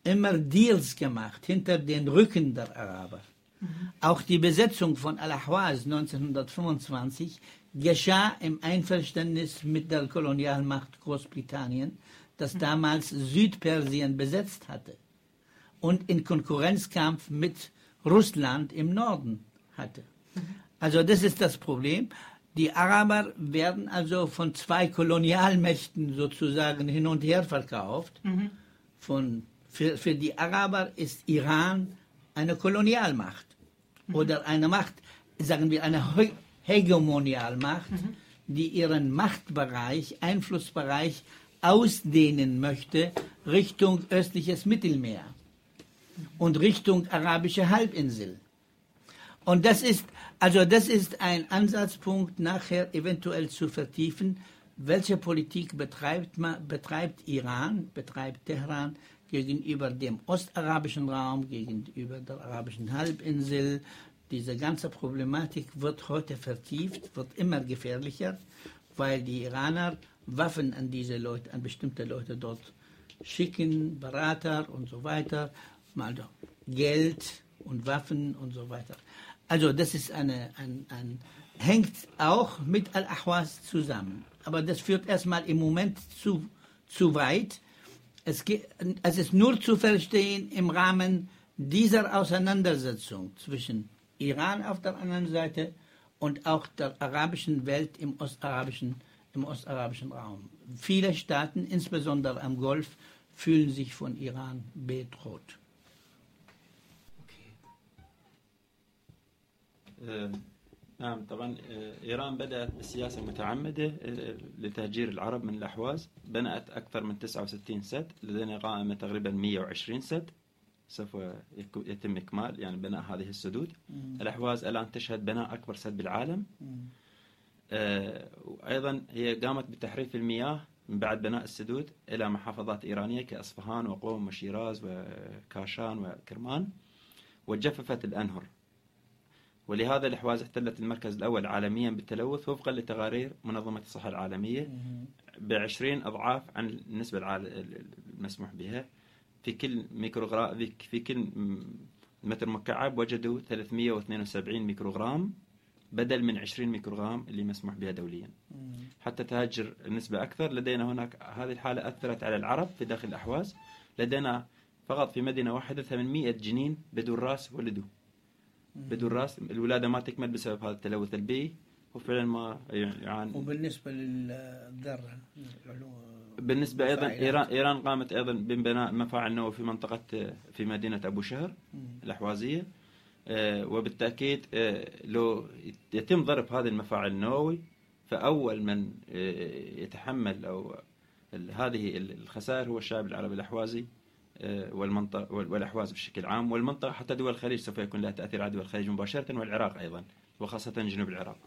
immer Deals gemacht, hinter den Rücken der Araber. Mhm. Auch die Besetzung von Al-Ahwaz 1925 geschah im Einverständnis mit der Kolonialmacht Großbritannien, das damals Südpersien besetzt hatte und in Konkurrenzkampf mit Russland im Norden hatte. Also das ist das Problem. Die Araber werden also von zwei Kolonialmächten sozusagen hin und her verkauft. Mhm. Von, für, für die Araber ist Iran eine Kolonialmacht mhm. oder eine Macht, sagen wir eine Hegemonialmacht, mhm. die ihren Machtbereich, Einflussbereich ausdehnen möchte Richtung östliches Mittelmeer und Richtung arabische Halbinsel. Und das ist, also das ist ein Ansatzpunkt, nachher eventuell zu vertiefen, welche Politik betreibt, man, betreibt Iran, betreibt Teheran gegenüber dem ostarabischen Raum, gegenüber der arabischen Halbinsel. Diese ganze Problematik wird heute vertieft, wird immer gefährlicher, weil die Iraner Waffen an diese Leute, an bestimmte Leute dort schicken, Berater und so weiter, mal Geld und Waffen und so weiter. Also das ist eine, ein, ein, hängt auch mit Al-Ahwas zusammen. Aber das führt erstmal im Moment zu, zu weit. Es, geht, es ist nur zu verstehen im Rahmen dieser Auseinandersetzung zwischen Iran auf der anderen Seite und auch der arabischen Welt im ostarabischen, im ostarabischen Raum. Viele Staaten, insbesondere am Golf, fühlen sich von Iran bedroht. نعم طبعا إيران بدأت بسياسة متعمدة لتهجير العرب من الأحواز. بنأت أكثر من 69 سد لدينا قائمة تقريبا 120 سد سوف يتم إكمال يعني بناء هذه السدود. الأحواز الآن تشهد بناء أكبر سد بالعالم. وأيضا هي قامت بتحريف المياه من بعد بناء السدود إلى محافظات إيرانية كأصفهان وقوم وشيراز وكاشان وكرمان وجففت الأنهر. ولهذا الإحواز احتلت المركز الأول عالميا بالتلوث وفقا لتقارير منظمة الصحة العالمية بعشرين أضعاف عن النسبة المسموح بها. في كل ميكروغرام في كل متر مكعب وجدوا 372 ميكروغرام. بدل من 20 ميكروغرام اللي مسموح بها دوليا. حتى تهجر النسبة أكثر لدينا هناك هذه الحالة أثرت على العرب في داخل الأحواز. لدينا فقط في مدينة واحدة 800 جنين بدون رأس ولدوا بدون رأس الولادة ما تكمل بسبب هذا التلوث البيئي. وفعلا ما يعاني وبالنسبة للذره بالنسبة أيضا إيران إيران قامت أيضا ببناء مفاعل نووي في منطقة في مدينة أبو شهر الأحوازية. وبالتأكيد لو يتم ضرب هذه المفاعل النووي فأول من يتحمل أو هذه الخسائر هو الشعب العربي الأحوازي والمنطقة والأحواز بشكل عام والمنطقة حتى دول الخليج سوف يكون لها تأثير على دول الخليج مباشرة والعراق أيضا وخاصة جنوب العراق.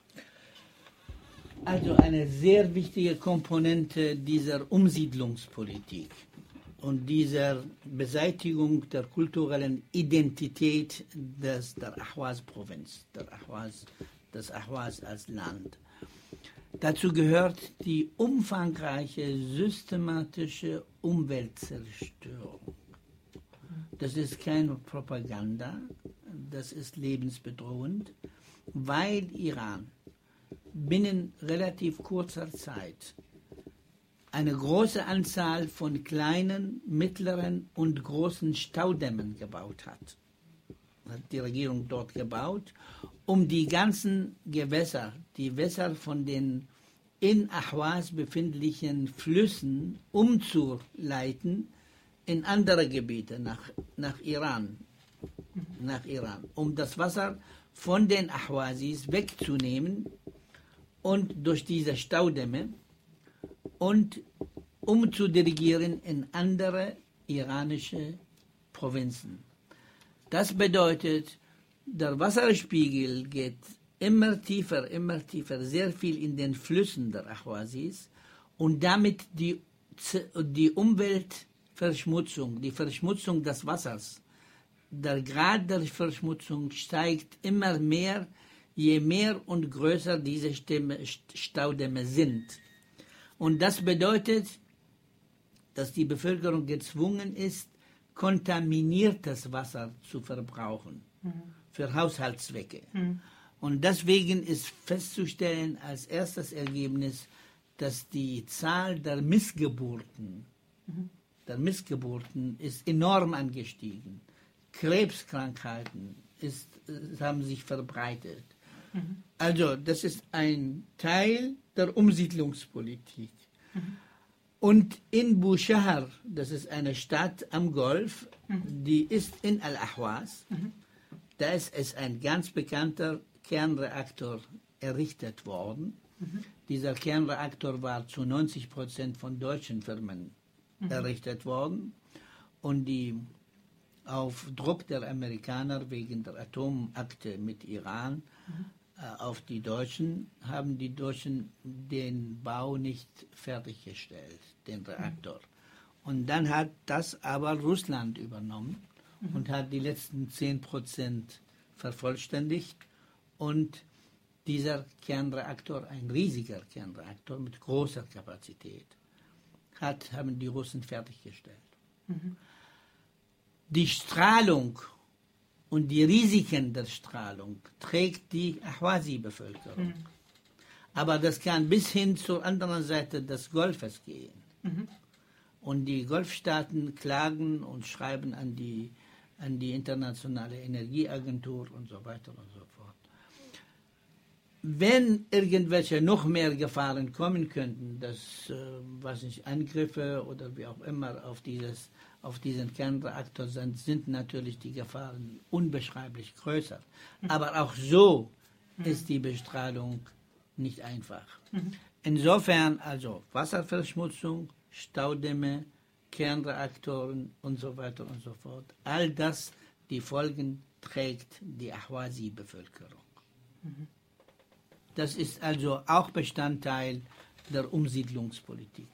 Also eine sehr wichtige Komponente dieser Umsiedlungspolitik und dieser Beseitigung der kulturellen Identität des, der Ahwaz-Provinz, Ahwaz, des Ahwaz als Land. Dazu gehört die umfangreiche systematische Umweltzerstörung. Das ist keine Propaganda, das ist lebensbedrohend, weil Iran binnen relativ kurzer Zeit eine große Anzahl von kleinen, mittleren und großen Staudämmen gebaut hat. Hat die Regierung dort gebaut, um die ganzen Gewässer, die Wässer von den in Ahwas befindlichen Flüssen umzuleiten in andere Gebiete, nach, nach Iran, nach Iran, um das Wasser von den Ahwasis wegzunehmen und durch diese Staudämme und umzudirigieren in andere iranische Provinzen. Das bedeutet, der Wasserspiegel geht immer tiefer, immer tiefer, sehr viel in den Flüssen der Ahwasis und damit die, die Umwelt Verschmutzung, die Verschmutzung des Wassers. Der Grad der Verschmutzung steigt immer mehr, je mehr und größer diese Stämme, Staudämme sind. Und das bedeutet, dass die Bevölkerung gezwungen ist, kontaminiertes Wasser zu verbrauchen mhm. für Haushaltszwecke. Mhm. Und deswegen ist festzustellen als erstes Ergebnis, dass die Zahl der Missgeburten mhm der Missgeburten ist enorm angestiegen. Krebskrankheiten ist, haben sich verbreitet. Mhm. Also das ist ein Teil der Umsiedlungspolitik. Mhm. Und in Bouchahar, das ist eine Stadt am Golf, mhm. die ist in Al-Ahwas, mhm. da ist ein ganz bekannter Kernreaktor errichtet worden. Dieser Kernreaktor war zu 90 Prozent von deutschen Firmen errichtet worden. Und die auf Druck der Amerikaner wegen der Atomakte mit Iran auf die Deutschen haben die Deutschen den Bau nicht fertiggestellt, den. Reaktor. Und dann hat das aber Russland übernommen und hat die letzten 10 Prozent vervollständigt. Und dieser Kernreaktor, ein riesiger Kernreaktor mit großer Kapazität, hat, haben die Russen fertiggestellt. Mhm die Strahlung und die Risiken der Strahlung trägt die Ahwazi-Bevölkerung. Mhm. Aber das kann bis hin zur anderen Seite des Golfes gehen. Mhm. Und die Golfstaaten klagen und schreiben an die, an die internationale Energieagentur und so weiter und so fort. Wenn irgendwelche noch mehr Gefahren kommen könnten, dass, äh, was nicht, Angriffe oder wie auch immer auf dieses auf diesen Kernreaktor sind, sind natürlich die Gefahren unbeschreiblich größer. Mhm. Aber auch so mhm. ist die Bestrahlung nicht einfach. Mhm. Insofern also Wasserverschmutzung, Staudämme, Kernreaktoren und so weiter und so fort. All das, die Folgen trägt die Ahwazi-Bevölkerung. Das ist also auch Bestandteil der Umsiedlungspolitik.